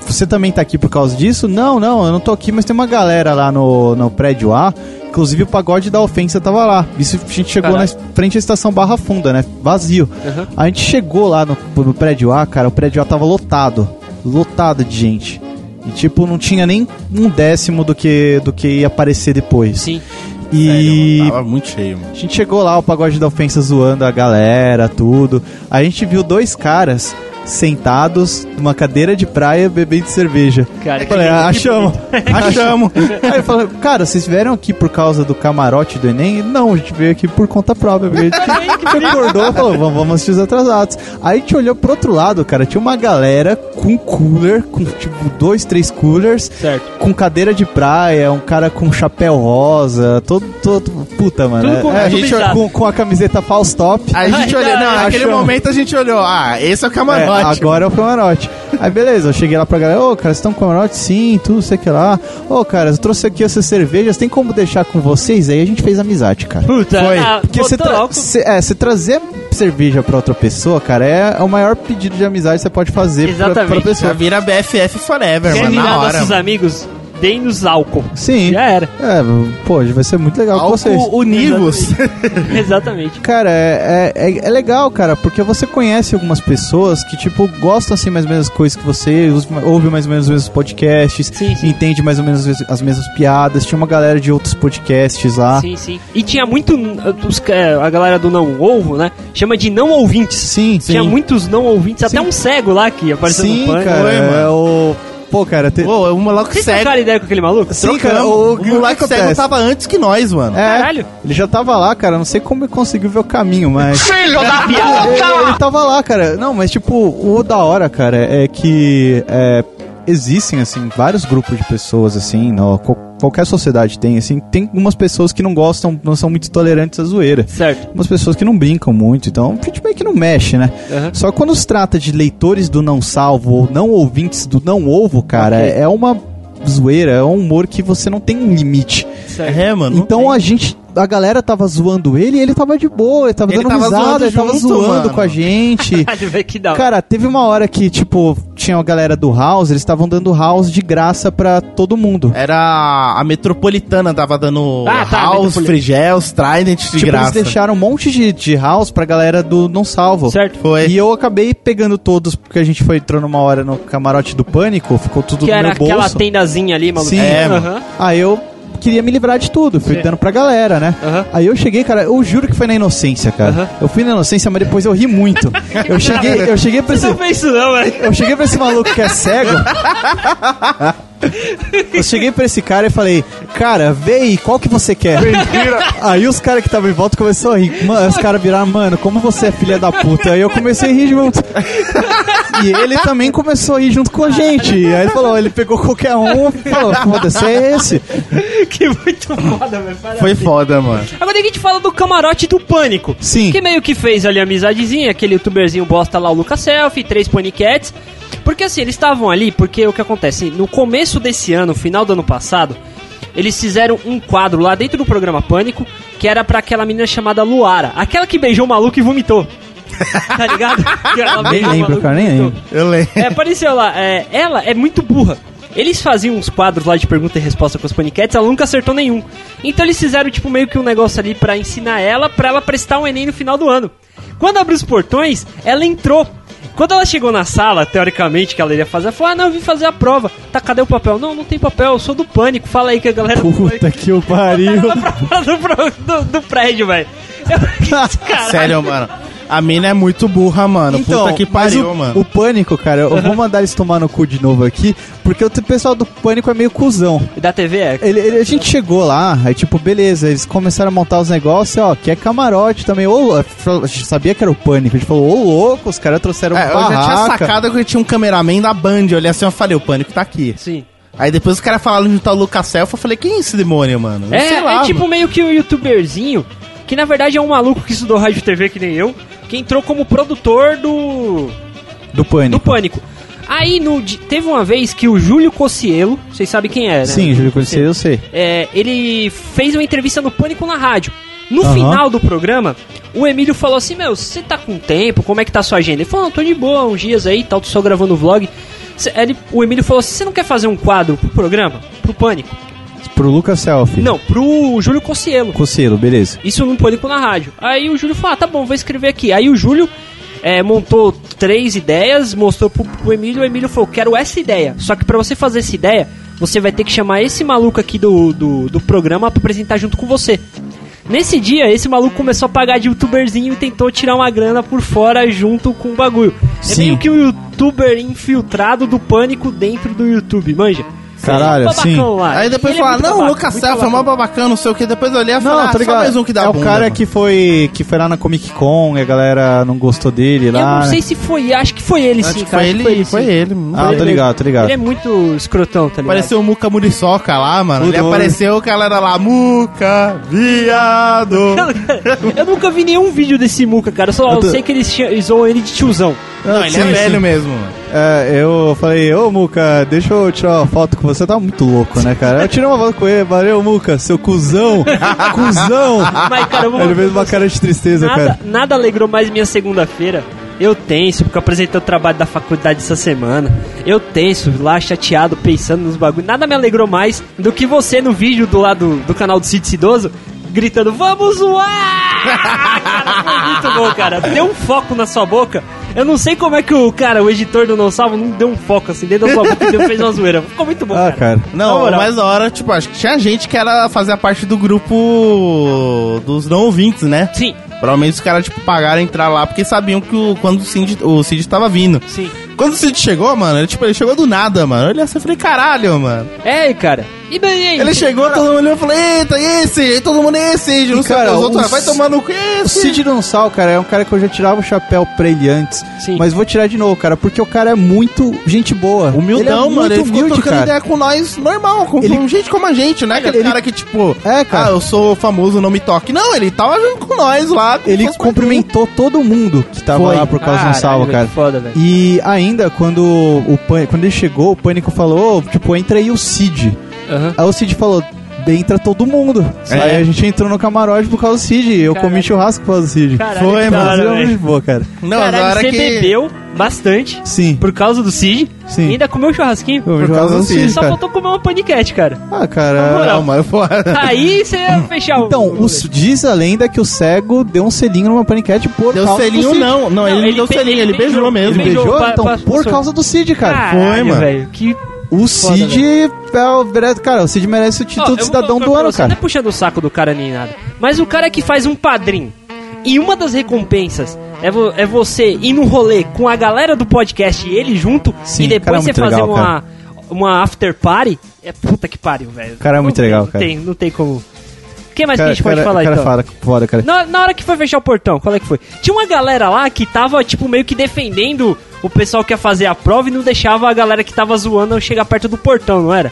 Você também tá aqui por causa disso? Não, não, eu não tô aqui, mas tem uma galera lá no, no prédio A. Inclusive o pagode da ofensa tava lá. Isso a gente chegou Caralho. na frente à estação Barra Funda, né? Vazio. Uhum. A gente chegou lá no, no prédio A, cara, o prédio A tava lotado. Lotado de gente. E tipo, não tinha nem um décimo do que, do que ia aparecer depois. Sim. E Sério, tava muito cheio, mano. a gente chegou lá, o pagode da ofensa zoando a galera, tudo. A gente viu dois caras sentados numa cadeira de praia bebendo cerveja. Cara, Eu falei, que- ah, que achamos. Achamos. Aí eu falei, cara, vocês vieram aqui por causa do camarote do Enem? Não, a gente veio aqui por conta própria. porque A gente acordou e falou, vamos, vamos assistir os atrasados. Aí a gente olhou pro outro lado, cara, tinha uma galera com cooler, com tipo dois, três coolers, Certo. com cadeira de praia, um cara com chapéu rosa, todo, todo puta, mano. Tudo com- É, a gente com, com a camiseta false top. A gente olhou, não, ai, naquele achamos. momento a gente olhou, ah, esse é o É, camarote. agora é o camarote. Aí beleza, eu cheguei lá pra galera, ô, cara, vocês estão com camarote? Sim, tudo, sei que lá. Ô, cara, eu trouxe aqui essas cervejas, tem como deixar com vocês? Aí a gente fez amizade, cara. Puta, Foi. ah, Porque você tra é, trazer cerveja pra outra pessoa, cara, é, é o maior pedido de amizade que você pode fazer pra, Exatamente. pra Já pessoa. vira BFF Forever, Quer mano, na hora. nossos mano. Amigos? Deem-nos álcool. Sim. Já era. É, pô, vai ser muito legal com vocês. Álcool univos. Exatamente. Cara, é, é, é legal, cara, porque você conhece algumas pessoas que, tipo, gostam assim mais ou menos das coisas que você, ouve mais ou menos os mesmos podcasts, Sim, sim. entende mais ou menos as- as mesmas piadas. Tinha uma galera de outros podcasts lá. Sim, sim. E tinha muito. os ca- a galera do não ovo, né? Chama de não ouvintes. Sim, Tinha muitos não ouvintes, até Sim. um cego lá que apareceu Sim, no pânico. cara, é mano. o... Pô, cara, te... Pô, o moleque Vocês cego. trocaram ideia com aquele maluco? Sim, cara, o- O, o que moleque acontece? cego tava antes que nós, mano. É, Caralho. ele já tava lá, cara. Não sei como ele conseguiu ver o caminho, mas. Filho da ele, ele tava lá, cara. Não, mas tipo, o da hora, cara, é que é, existem, assim, vários grupos de pessoas, assim, no, qual- qualquer sociedade tem, assim. Tem algumas pessoas que não gostam, não são muito tolerantes à zoeira. Certo. Umas pessoas que não brincam muito, então gente meio que não mexe, né? Aham. Só que quando se trata de leitores do não salvo ou não ouvintes do não ovo, cara, Ok. é uma zoeira, é um humor que você não tem um limite. certo. É, mano. Então tem. a gente, a galera tava zoando ele e ele tava de boa, ele tava Ele dando tava risada, zoando ele tava junto, zoando mano. com a gente. Cara, teve uma hora que, tipo, tinha a galera do House, eles estavam dando House de graça pra todo mundo. Era a Metropolitana, tava dando Ah, tá, House. Frigels, Trident de tipo, graça. eles deixaram um monte de, de House pra galera do Não Salvo. Certo. Foi. E eu acabei pegando todos, porque a gente foi entrou numa hora no camarote do Pânico, ficou tudo Que no era meu bolso. aquela tendazinha ali, maluco. Sim. É, Aham. Aí eu queria me livrar de tudo, fui Sim. dando pra galera, né? Aham. Aí eu cheguei, cara, eu juro que foi na inocência, cara. Aham. Eu fui na inocência, mas depois eu ri muito. eu cheguei, eu cheguei pra Você esse, não fez isso não, velho. eu cheguei pra esse maluco que é cego. Eu cheguei pra esse cara e falei, cara, vê aí, qual que você quer? Aí os caras que estavam em volta começaram a rir. Mano, os caras viraram, mano, como você é filha da puta. Aí eu comecei a rir junto. E ele também começou a rir junto com a gente. Aí ele falou, ele pegou qualquer um e falou, foda-se, é esse. que muito foda, velho. Foi foda, mano. Agora a gente fala do camarote do Pânico. Sim. Que meio que fez ali a amizadezinha, aquele youtuberzinho bosta lá, o Lucas Selfie, três Ponycats. Porque assim, eles estavam ali, porque o que acontece? No começo desse ano, final do ano passado, eles fizeram um quadro lá dentro do programa Pânico, que era pra aquela menina chamada Luara. Aquela que beijou o maluco e vomitou. tá ligado? Que ela Nem lembro, cara, nem lembro. Eu lembro. É, apareceu lá. é, ela é muito burra. Eles faziam uns quadros lá de pergunta e resposta com os paniquetes, ela nunca acertou nenhum. Então eles fizeram, tipo, meio que um negócio ali pra ensinar ela, pra ela prestar um Enem no final do ano. Quando abriu os portões, ela entrou. Quando ela chegou na sala, teoricamente, que ela iria fazer, ela falou: Ah, não, eu vim fazer a prova. Tá, cadê o papel? Não, não tem papel, eu sou do pânico. Fala aí que a galera Puta que o pariu. Do, do, do prédio, velho. Sério, mano. A mina é muito burra, mano. Puta que Então, pariu, o, mano. o Pânico, cara, eu vou mandar eles tomar no cu de novo aqui, porque o pessoal do Pânico é meio cuzão. E da TV é. Ele, ele- a gente chegou lá, aí tipo, beleza, eles começaram a montar os negócios, ó, que é camarote também. Ô, a gente sabia que era o Pânico, a gente falou, ô louco, os caras trouxeram É, eu já tinha sacado que tinha um cameraman da Band. Eu olhei assim e falei, o pânico tá aqui. Sim. Aí depois os caras falaram de tal Lucas Self, eu falei, quem é esse demônio, mano? Eu É, sei lá, é tipo mano. meio que um youtuberzinho, que na verdade é um maluco que estudou rádio e TV que nem eu, que entrou como produtor do Do Pânico. do Pânico. Aí no, teve uma vez que o Júlio Cossielo, vocês sabem quem é, né? Sim, Júlio Conselho, eu sei. É, ele fez uma entrevista no Pânico na rádio. No Aham. final do programa, o Emílio falou assim: Meu, você tá com tempo? Como é que tá a sua agenda? Ele falou: Não, tô de boa, uns dias aí, tal, tô só gravando vlog. Ele- o Emílio falou assim: Você não quer fazer um quadro pro programa? Pro Pânico? Pro Lucas Selfie. Não, pro Júlio Cossielo. Conselho, beleza. Isso num pânico na rádio. Aí o Júlio falou: ah, tá bom, vou escrever aqui. Aí o Júlio é, montou três ideias, mostrou pro, pro Emílio. O Emílio falou: quero essa ideia. Só que pra você fazer essa ideia, você vai ter que chamar esse maluco aqui do, do, do programa pra apresentar junto com você. Nesse dia, esse maluco começou a pagar de youtuberzinho e tentou tirar uma grana por fora junto com o bagulho. É Sim. meio que um youtuber infiltrado do pânico dentro do YouTube, manja? Caralho, Babacão sim. Aí depois Ele é falaram, muito não, o babaca, Lucas Self é mó babacão, não sei o que. Depois eu olhei e falei, Não, ah, tá só ligado. mais um que dá é o bunda, cara mano. que foi que foi lá na Comic Con e a galera não gostou dele Eu lá. não né? sei se foi, acho que foi ele Acho sim, que cara. foi acho que ele, foi ele. Ah, tô ligado, tô ligado. Ele é muito escrotão, tá ligado? Apareceu o Muca Muriçoca lá, mano. Ele apareceu, o cara era lá, Muca, viado. Eu nunca vi nenhum vídeo desse Muca, cara. Eu só Eu tô- sei que eles zoam ele de tiozão. Não, ele Sim, é sim. velho mesmo, mano. É, eu falei, ô Muca, deixa eu tirar uma foto com você. Tá muito louco, né, cara? Eu tirei uma foto com ele, valeu, Muca, seu cuzão, cuzão. Mas, cara, vou Ele fez uma cara de tristeza, nada, cara. nada alegrou mais minha segunda-feira. Eu tenso, porque eu apresentei o trabalho da faculdade essa semana. Eu tenso, lá chateado, pensando nos bagulhos. Nada me alegrou mais do que você no vídeo do lado do canal do Cid Cidoso, gritando, vamos zoar! cara, foi muito bom, cara. Deu um foco na sua boca. Eu não sei como é que o cara, o editor do Não Salvo, não deu um foco assim dentro da sua boca e deu- fez uma zoeira. Ficou muito bom, Ah, cara. cara. Na Não, mais da hora, tipo, acho que tinha gente que era fazer parte do grupo dos não ouvintes, né? Sim, Provavelmente os caras, tipo, pagaram entrar lá porque sabiam que o, quando o Cid, o Cid tava vindo. sim. Quando o Cid chegou, mano, ele, tipo, ele chegou do nada, mano. Eu olhei assim e falei, caralho, mano. É, cara. E daí? Ele chegou, todo mundo olhou e falou, eita, esse? Aí todo mundo, esse? Cid, não E, sei o cara. Os outros, o vai tomar no cu, O esse? Cid Donsal, cara, é um cara que eu já tirava o chapéu pra ele antes. Sim. Mas vou tirar de novo, cara, porque o cara é muito gente boa. Humildão, ele é mano. muito Ele ficou humilde, trocando cara. ideia com nós normal, com, Ele- com gente como a gente, né? Aquele Ele- cara que, tipo, É, cara. ah, eu sou famoso, não me toque. Não, ele tava junto com nós lá. como Ele cumprimentou todo mundo que tava Foi. lá por causa do velho, cara. Foda, velho. E ainda, quando o Pânico, quando ele chegou, o Pânico falou, tipo, entra aí o Cid. Aham. Aí o Cid falou, entra todo mundo. É. Aí a gente entrou no camarote por causa do Cid. Eu Caralho. comi churrasco por causa do Cid. Caralho, Foi, Mas eu de boa, cara. Não, Caralho, agora você que... bebeu bastante Sim. por causa do Cid Sim. e ainda comeu churrasquinho. Comi por causa do Cid, Só cara. faltou comer uma paniquete, cara. Ah, cara. Na. Não, mano, foda. Aí você ia fechar o... Então, o, diz a lenda que o cego deu um selinho numa paniquete por Deu causa selinho do Cid. não. Não, ele não deu selinho, ele beijou Ele mesmo. beijou. beijou? então, por causa do Cid, cara. Caralho, Foi, mano. Que... O Cid é o Cara, o Cid merece o título de cidadão do ano, você, Não é cara. puxando o saco do cara nem nada. Mas o cara que faz um padrinho e uma das recompensas é, vo- é você ir num rolê com a galera do podcast e ele junto Sim, e cara, é depois você fazer legal, uma, uma after party. É puta que pariu, velho. Cara, é Não muito tem, legal, não cara. Tem, não tem como. O que mais Cara, que a gente pode cara, falar cara então? fala, foda, cara. Na, na hora que foi fechar o portão, qual é que foi? Tinha uma galera lá que tava, tipo, meio que defendendo o pessoal que ia fazer a prova e não deixava a galera que tava zoando chegar perto do portão, não era?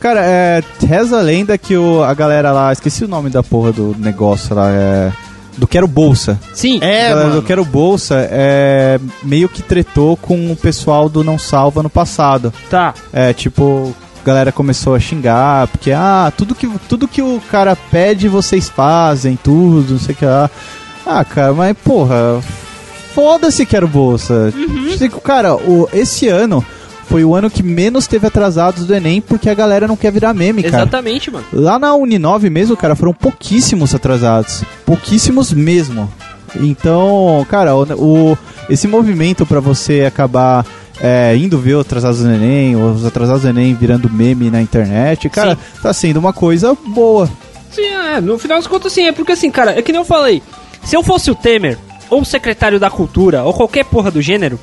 Cara, é, reza a lenda que o, a galera lá, esqueci o nome da porra do negócio lá, é. Do Quero Bolsa. Sim. a É, galera mano. do Quero Bolsa é, meio que tretou com o pessoal do Não Salva no passado. Tá. É, tipo, a galera começou a xingar, porque, ah, tudo que, tudo que o cara pede vocês fazem, tudo, não sei o que lá. Ah, cara, mas porra, foda-se Quero Bolsa. Tipo, Cara, o, esse ano foi o ano que menos teve atrasados do Enem, porque a galera não quer virar meme, cara. Exatamente, mano. Lá na Uninove mesmo, cara, foram pouquíssimos atrasados. Pouquíssimos mesmo. Então, cara, o, o- esse movimento pra você acabar é, indo ver os atrasados do Enem, os atrasados do Enem virando meme na internet, cara, tá sendo uma coisa boa. Sim, é, no final das contas, sim. É porque, assim, cara, é que nem eu falei. Se eu fosse o Temer, ou o secretário da Cultura, ou qualquer porra do gênero,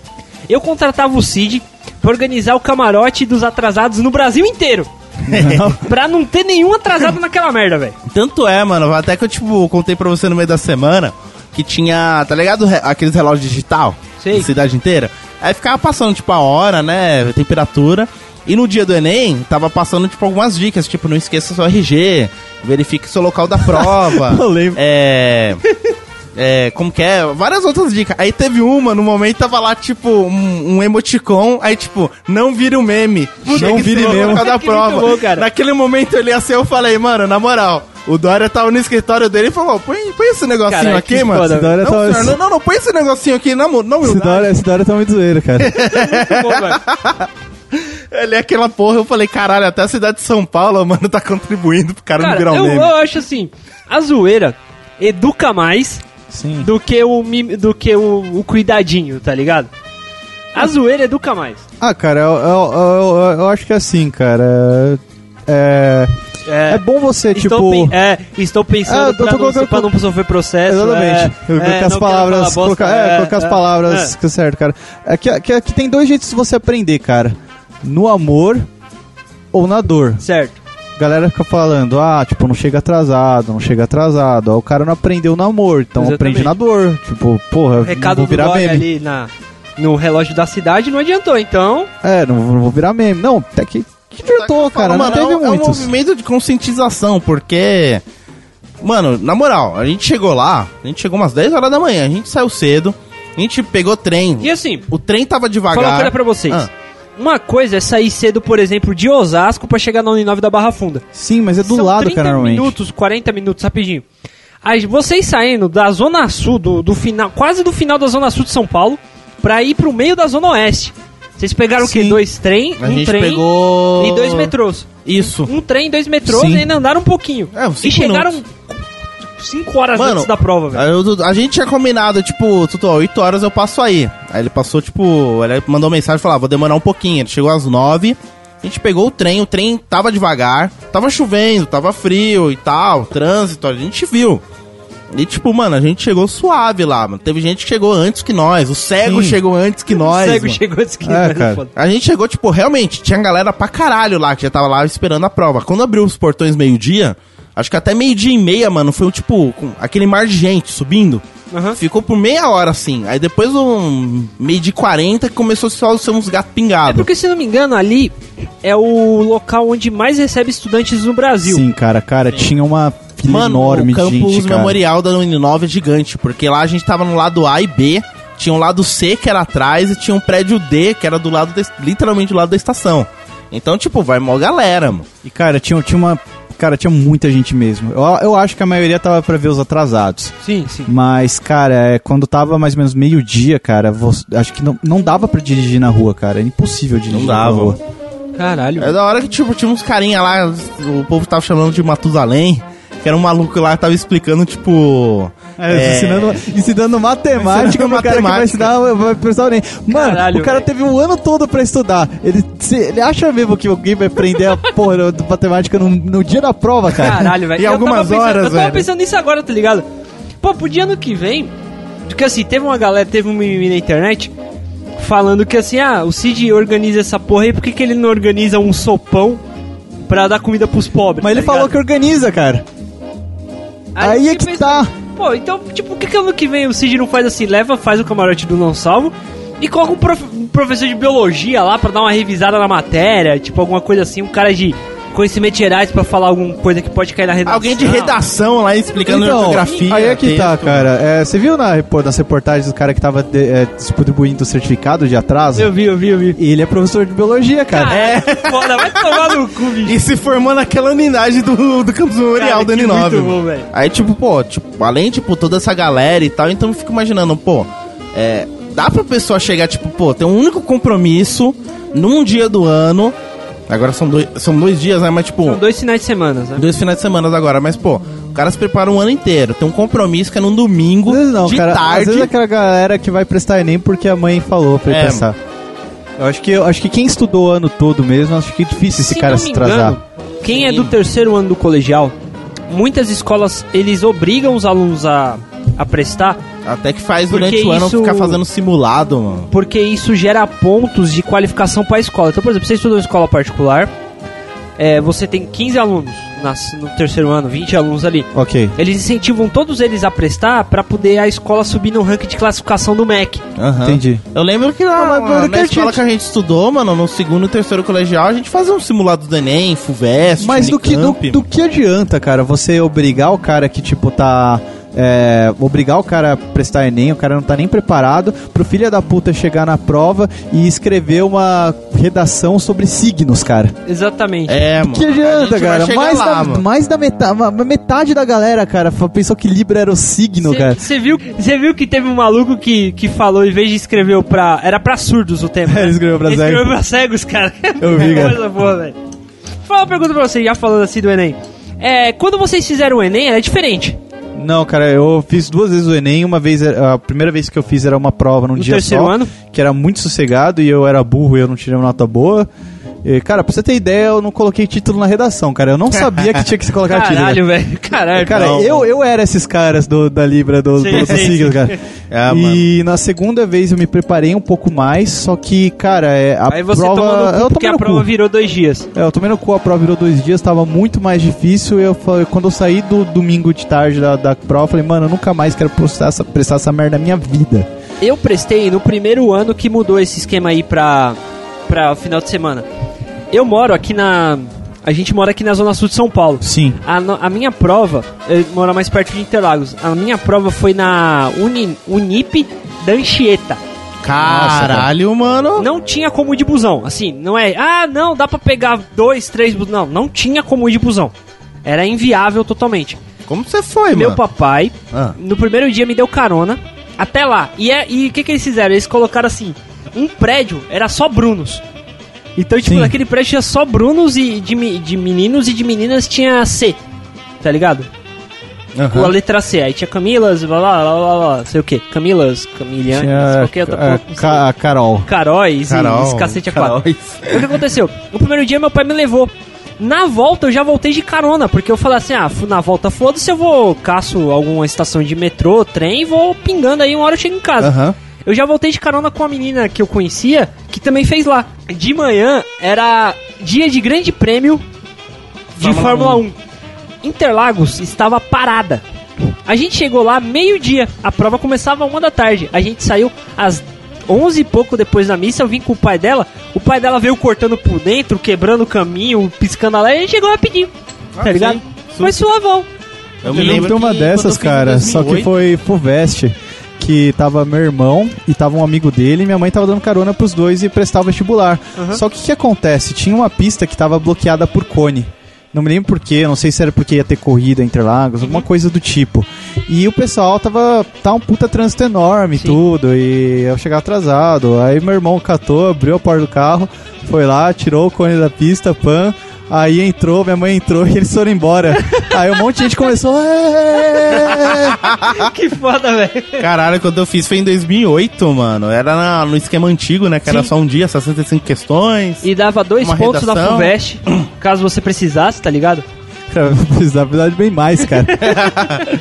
eu contratava o Cid pra organizar o camarote dos atrasados no Brasil inteiro. pra não ter nenhum atrasado naquela merda, velho. Tanto é, mano, até que eu, tipo, contei pra você no meio da semana que tinha, tá ligado? Aqueles relógios digital? Sei. Cidade inteira. Aí ficava passando, tipo, a hora, né? Temperatura. E no dia do Enem, tava passando, tipo, algumas dicas, tipo, não esqueça seu RG, verifique seu local da prova. Eu lembro. É. É, como que é? Várias outras dicas. Aí teve uma, no momento tava lá, tipo, um, um emoticon, aí, tipo, não vire o meme. Chega em vire seu mesmo. local da Que muito prova. bom, cara. Naquele momento ele ia ser, eu falei, mano, na moral, o Dória tava no escritório dele e falou, põe, põe esse negocinho Caralho, aqui, que mano. foda, Dória não, tava- senhor, não, não, não, põe esse negocinho aqui na, mu- na Esse. Dória, esse Dória tá muito zoeiro, cara. Muito bom, velho. Ele é aquela porra, eu falei, caralho, até a cidade de São Paulo, mano, tá contribuindo pro cara, não Cara, virar um eu, meme. eu acho assim, a zoeira educa mais Sim. do que o, mim- do que o, o cuidadinho, tá ligado? A zoeira educa mais. Ah, cara, eu, eu, eu- eu acho que é assim, cara. É. É, bom você, estou, tipo. pen- é, estou pensando É, eu tô pra, não, colocando- pra não sofrer processo. Exatamente. É, Eu é, as não quero palavras. bosta, Colocar, é, colocar as é, palavras que é certo, cara. É que, que, que tem dois jeitos de você aprender, cara. No amor ou na dor. é. Certo. Galera fica falando, ah, tipo, não chega atrasado, não chega atrasado. Aí o cara não aprendeu no amor, então Exatamente. aprende na dor. Tipo, porra, O recado não vou virar meme. ali na, no relógio da cidade não adiantou, então... É, não, vou- não vou virar meme. Não, até que, que adiantou, cara. Mano, não é teve um, é um muitos. movimento de conscientização, porque. Mano, na moral, a gente chegou lá, a gente chegou umas 10 horas da manhã, a gente saiu cedo, a gente pegou trem. E assim, O trem tava devagar. falar uma coisa pra vocês. Ah. Uma coisa é sair cedo, por exemplo, de Osasco pra chegar na Uninove da Barra Funda. Sim, mas é do São lado, 30 cara, normalmente. minutos, 40 minutos, rapidinho. Aí, vocês saindo da Zona Sul, do, do final, quase do final da Zona Sul de São Paulo, pra ir pro meio da Zona Oeste. Vocês pegaram o quê? Sim. Dois trem, A um gente trem pegou. e dois metrôs. Isso. Um trem, dois metrôs Sim. e ainda andaram um pouquinho. É, uns e cinco chegaram. 5 horas Mano, antes da prova, velho. A gente tinha combinado, tipo, ó, 8 horas eu passo aí. Aí ele passou, tipo, ele mandou mensagem e falou, ah, vou demorar um pouquinho. Ele chegou às 9, a gente pegou o trem, o trem tava devagar, tava chovendo, tava frio e tal, trânsito, a gente viu. E tipo, mano, a gente chegou suave lá, mano. Teve gente que chegou antes que nós, o cego Sim. chegou antes que nós. o cego mano. chegou antes que É, nós. A gente chegou, tipo, realmente, tinha galera pra caralho lá que já tava lá esperando a prova. Quando abriu os portões meio-dia, acho que até meio-dia e meia, mano, foi um tipo, com aquele mar de gente subindo. Aham. Ficou por meia hora assim. Aí depois, um meio de 40, que começou só a ser uns gatos É pingados. porque, se não me engano, ali é o local onde mais recebe estudantes no Brasil. Sim, cara, cara, tinha uma fila Mano, enorme o de campus gente, memorial da Uninove é gigante, porque lá a gente tava no lado A e B, tinha um lado C que era atrás e tinha um prédio D que era do lado, da- literalmente do lado da estação. Então, tipo, vai mó galera, mano. E, cara, tinha, tinha uma... Cara, tinha muita gente mesmo. Eu, eu acho que a maioria tava pra ver os atrasados. Sim, sim. Mas, cara, é, quando tava mais ou menos meio-dia, cara, você- acho que não, não dava pra dirigir na rua, cara. Era impossível dirigir Não na dava. rua. Caralho. É da hora que, tipo, tinha uns carinha lá, o povo tava chamando de Matusalém, que era um maluco lá tava explicando, tipo... É, Ensinando, ensinando matemática Ensinando pro cara que vai matemática. ensinar vai prestar o Enem. Mano, Caralho, o cara velho. teve um ano todo pra estudar. Ele, se- ele acha mesmo que alguém vai aprender a porra de matemática no, no dia da prova, cara? Caralho, velho. E Eu algumas pensando- horas, Eu tava velho. pensando nisso agora, tá ligado? Pô, podia ano que vem. Porque assim, teve uma galera, teve um mimimi na internet falando que assim, ah, o Cid organiza essa porra aí, por que, que ele não organiza um sopão pra dar comida pros pobres? Mas ele tá falou ligado? que organiza, cara. Aí eu é que fiquei tá. Pô, então, tipo, por que, que ano que vem o Cid não faz assim? Leva, faz o camarote do não salvo e coloca um, prof- um professor de biologia lá pra dar uma revisada na matéria, tipo, alguma coisa assim, um cara de conhecimentos gerais pra falar alguma coisa que pode cair na redação. Alguém de redação lá explicando Então, geografia. aí é que tá, texto. cara. É, você viu na, nas reportagens do cara que tava de- é, distribuindo o certificado de atraso? Eu vi, eu vi, eu vi. E ele é professor de biologia, cara. É, foda, vai tomar no cu, bicho. E se formou naquela unidade do, do campus memorial do que N9. muito bom, velho. Aí, tipo, pô, tipo, além, tipo, toda essa galera e tal, então eu fico imaginando, pô, é, dá pra pessoa chegar, tipo, pô, tem um único compromisso num dia do ano. Agora são dois, são dois dias, né? Mas, tipo, São dois finais de semana, né? dois finais de semana agora. Mas, pô, o cara se prepara um ano inteiro. Tem um compromisso que é num domingo, Às vezes não, de cara. Às tarde. vezes é aquela galera que vai prestar Enem porque a mãe falou pra ele É. prestar. Eu acho que, eu acho que quem estudou o ano todo mesmo, acho que é difícil esse Se cara não se atrasar. engano, quem é do terceiro ano do colegial, muitas escolas, eles obrigam os alunos a, a prestar, Até que faz Porque durante o ano isso- ficar fazendo simulado, mano. porque isso gera pontos de qualificação para a escola. Então, por exemplo, você estudou em escola particular, é, você tem 15 alunos nas- no terceiro ano, 20 alunos ali. Ok. Eles incentivam todos eles a prestar para poder a escola subir no ranking de classificação do MEC. Aham. Entendi. Eu lembro que lá, Ah, mas na, eu quero escola que a gente estudou, mano, no segundo e terceiro colegial, a gente fazia um simulado do Enem, FUVEST, Mas do que, do, do que adianta, cara, você obrigar o cara que, tipo, tá. É, obrigar o cara a prestar Enem, o cara não tá nem preparado, pro filho da puta chegar na prova e escrever uma redação sobre signos, cara. Exatamente. É, mano. Que adianta, cara? Mais, lá, da, mano. mais da metade, metade da galera, cara, pensou que Libra era o signo, cara. Você viu, cê viu que teve um maluco que, que falou, em vez de escrever pra. Era pra surdos o tema. né? Ele escreveu pra Ele cegos. escreveu pra cegos, cara. Eu vi, cara. Coisa boa, velho. Vou falar uma pergunta pra vocês, já falando assim do Enem. É, quando vocês fizeram o Enem, era diferente. Não, cara, eu fiz duas vezes o Enem. Uma vez, a primeira vez que eu fiz era uma prova num No dia terceiro só, ano? que era muito sossegado e eu era burro e eu não tirei uma nota boa. E, cara, pra você ter ideia, eu não coloquei título na redação, cara. Eu não sabia que tinha que se colocar título. Caralho, velho. Caralho. Cara, Não. eu, eu era esses caras do, da Libra, do, Sim, do, do cara. É, e na segunda vez eu me preparei um pouco mais, só que, cara, é, a Aí você prova... tomou no cu eu porque a prova cu. virou dois dias. É, eu tomei no cu, a prova virou dois dias, tava muito mais difícil. E eu falei, quando eu saí do domingo de tarde da, da prova, eu falei, mano, eu nunca mais quero prestar essa, prestar essa merda na minha vida. Eu prestei no primeiro ano que mudou esse esquema aí pra, pra final de semana. Eu moro aqui na. A gente mora aqui na Zona Sul de São Paulo. Sim. A, a minha prova, eu moro mais perto de Interlagos. A minha prova foi na Uni, Unip da Anchieta. Caralho, mano. Não tinha como ir de busão. Assim, não é. Ah, não, dá pra pegar dois, três. Não, não tinha como ir de busão. Era inviável totalmente. Como você foi, Meu mano? papai, Ah. no primeiro dia, me deu carona até lá. E é- e o que, que eles fizeram? Eles colocaram assim: um prédio era só Brunos. Então, tipo, Sim. naquele prédio tinha só Brunos e de, de meninos e de meninas tinha C. Tá ligado? Com a letra C. Aí tinha Camilas, blá blá blá blá, blá sei o que. Camilas, Camilianes, Tinha qualquer outra porra, Carol. Caróis Carol, e cacete a quatro. Caróis. O que aconteceu? No primeiro dia meu pai me levou. Na volta eu já voltei de carona, porque eu falei assim, ah, na volta foda-se, eu vou, caço alguma estação de metrô, trem, e vou pingando aí, uma hora eu chego em casa. Aham. Eu já voltei de carona com a menina que eu conhecia, que também fez lá. De manhã era dia de grande prêmio de Fórmula 1. Interlagos estava parada. A gente chegou lá meio-dia. A prova começava uma da tarde. A gente saiu às 11 e pouco depois da missa. Eu vim com o pai dela. O pai dela veio cortando por dentro, quebrando o caminho, piscando a lei. E a gente chegou rapidinho. Ah, tá ligado? sim. Foi suavão. Eu Eu lembro de uma dessas, cara, fiz em só que 2008, foi Fuveste, que tava meu irmão e tava um amigo dele, e minha mãe tava dando carona pros dois e prestar o vestibular. Só que o que acontece? Tinha uma pista que tava bloqueada por cone. Não me lembro porquê, não sei se era porque ia ter corrida entre Lagos, alguma coisa do tipo. E o pessoal tava. tá um puta trânsito enorme e tudo, e eu chegar atrasado. Aí meu irmão catou, abriu a porta do carro, foi lá, tirou o cone da pista, pan. Aí entrou, minha mãe entrou e eles foram embora. Aí um monte de gente começou. Que foda, velho. Caralho, quando eu fiz foi em 2008, mano. Era na- no esquema antigo, né? Que era Sim. só um dia, 65 questões. E dava dois pontos da redação. FUVEST, caso você precisasse, tá ligado? Cara, precisava precisava de bem mais, cara.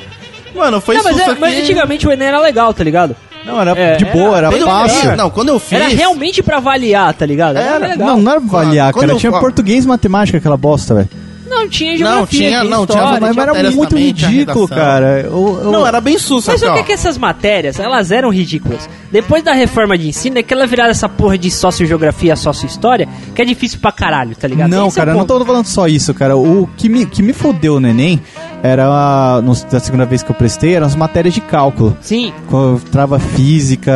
Mano, foi Não, mas, é- mas aqui. antigamente o Enem era legal, tá ligado? Não, era É, de boa, era- era, fácil. fiz, não, quando eu fiz... Era realmente pra avaliar, tá ligado? Era, legal. Não, não era avaliar, Quando cara. eu- Tinha português e matemática, aquela bosta, velho. Não, tinha geografia, Não, tinha- não, tinha- história, Mas tinha era matérias muito ridículo, cara. Eu- eu- Não, era bem susto, Mas o que é que essas matérias, elas eram ridículas. Depois da reforma de ensino, é que ela viraram essa porra de sócio-geografia, sócio-história, que é difícil pra caralho, tá ligado? Não, Esse é cara, eu não tô falando só isso, cara. O que me, que me fodeu no Enem era, no, da segunda vez que eu prestei, eram as matérias de cálculo. Sim, Quando Trava física,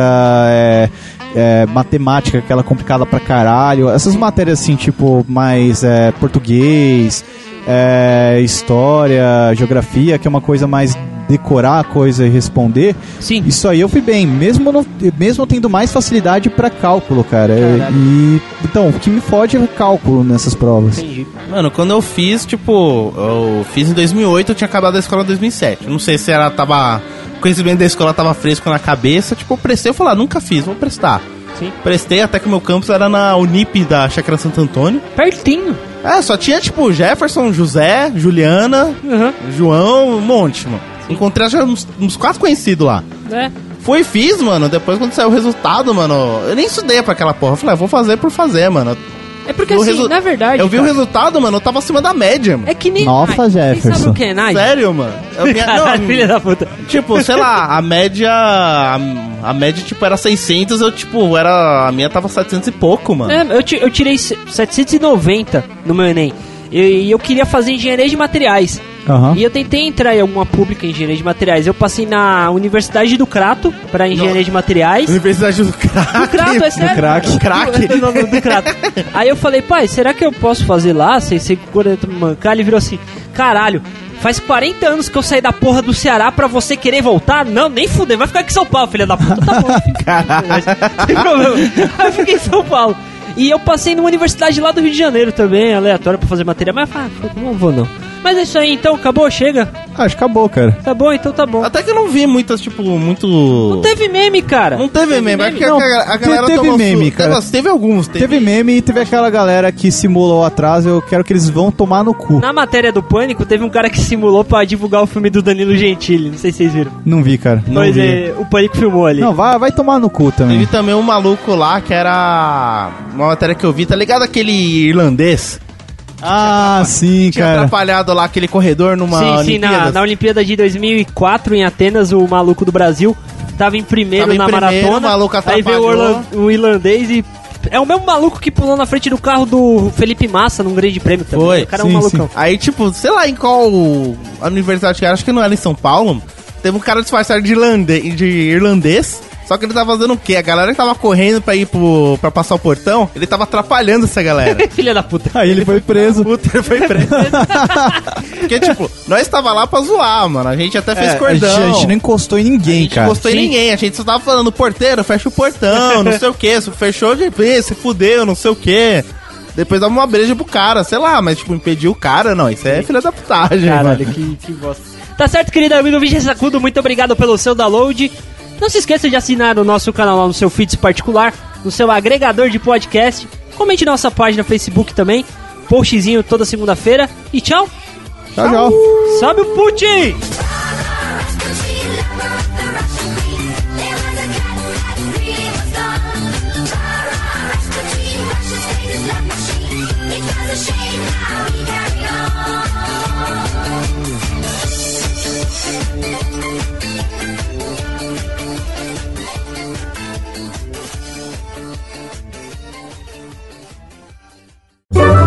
é, é, matemática, aquela complicada pra caralho. Essas matérias assim, tipo, mais é, português, é, história, geografia, que é uma coisa mais decorar a coisa e responder. sim. Isso aí eu fui bem, mesmo, não- mesmo tendo mais facilidade pra cálculo, cara. Caralho. E então, o que me fode é cálculo nessas provas. Entendi. Mano, quando eu fiz, tipo, eu fiz em 2008, eu tinha acabado a escola em 2007. Não sei se ela tava. O conhecimento da escola tava fresco na cabeça. Tipo, eu prestei, eu falei, ah, nunca fiz, vou prestar. Sim. Prestei até que o meu campus era na Unip da Chácara Santo Antônio. Pertinho. É, só tinha, tipo, Jefferson, José, Juliana, Uhum. João, um monte, mano. Encontrei já uns, uns quatro conhecidos lá. É. Fui e fiz, mano. Depois, quando saiu o resultado, mano, eu nem estudei pra aquela porra. Eu falei, ah, vou fazer por fazer, mano. É porque O assim, resu- na verdade. eu vi o cara, resultado, mano, eu tava acima da média, mano. É que nem. Nossa. Vocês Jefferson. sabem o que é Nike? Sério, mano? Eu, minha- Caralho, não, filha da puta. Tipo, sei lá, a média. A, a média, tipo, era 600, eu, tipo, era. A minha tava 700 e pouco, mano. É, eu, eu tirei se- 790 no meu Enem. E e eu queria fazer engenharia de materiais. Aham. E eu tentei entrar em alguma pública em engenharia de materiais. Eu passei na Universidade do Crato para engenharia de materiais. Universidade do Crack. Do Crato, é sério? crack. Crack. Do, do, do Crato. Aí eu falei, pai, será que eu posso fazer lá? Sem ser 40 mancar? Ele virou assim, caralho. Faz 40 anos que eu saí da porra do Ceará pra você querer voltar? Não, nem fuder, vai ficar aqui em São Paulo, filha da puta. Tá bom, fica. Sem problema. Aí eu fiquei em São Paulo. E eu passei numa universidade lá do Rio de Janeiro também, aleatória pra fazer matéria, mas ah, não vou não. Mas é isso aí, então, acabou, chega. Acho que acabou, cara. Tá bom, então tá bom. Até que eu não vi muitas, tipo, muito. Não teve meme, cara. Não teve meme, acho que a, Não, a galera teve tomou meme, su- cara. Teve, teve alguns, teve. Teve meme e teve aquela galera que simulou o atraso. Eu quero que eles vão tomar no cu. Na matéria do Pânico, teve um cara que simulou pra divulgar o filme do Danilo Gentili. Não sei se vocês viram. Não vi, cara. Não pois vi. é, o Pânico filmou ali. Não, vai, vai tomar no cu também. Teve também um maluco lá que era. Uma matéria que eu vi, tá ligado? Aquele irlandês? Ah, sim, Tinha cara. atrapalhado lá aquele corredor numa sim, sim, na, na Olimpíada de 2004 em Atenas, o maluco do Brasil tava em primeiro Tava em na primeiro, maratona. o maluco aí veio o, o irlandês e. É o mesmo maluco que pulou na frente do carro do Felipe Massa num grande prêmio também. Foi, O cara é um sim, malucão. Aí, tipo, sei lá em qual universidade que era, acho que não era em São Paulo. Teve um cara disfarçado de, de irlandês. Só que ele tava fazendo o quê? A galera que tava correndo pra ir pro, pra passar o portão, ele tava atrapalhando essa galera. Filha da puta. Aí ele foi preso. Puta, ele foi preso. Porque, tipo, nós tava lá pra zoar, mano. A gente até fez É, a, cordão. gente, a gente não encostou em A ninguém, gente cara. não gostou em ninguém, a gente só tava falando, porteiro, fecha o portão, não sei o que, fechou de vez, se fudeu, não sei o que. Depois dá uma breja pro cara, sei lá, mas tipo, impedir o cara, não, isso é filha da putagem, Caralho, mano. que, que bosta. Tá certo, querido amigo Vigia Sacudo, muito obrigado pelo seu download. Não se esqueça de assinar o nosso canal lá no seu feed particular, no seu agregador de podcast. Comente nossa página no Facebook também. Postzinho toda segunda-feira. E tchau. Tchau, tchau. Sobe o Putin!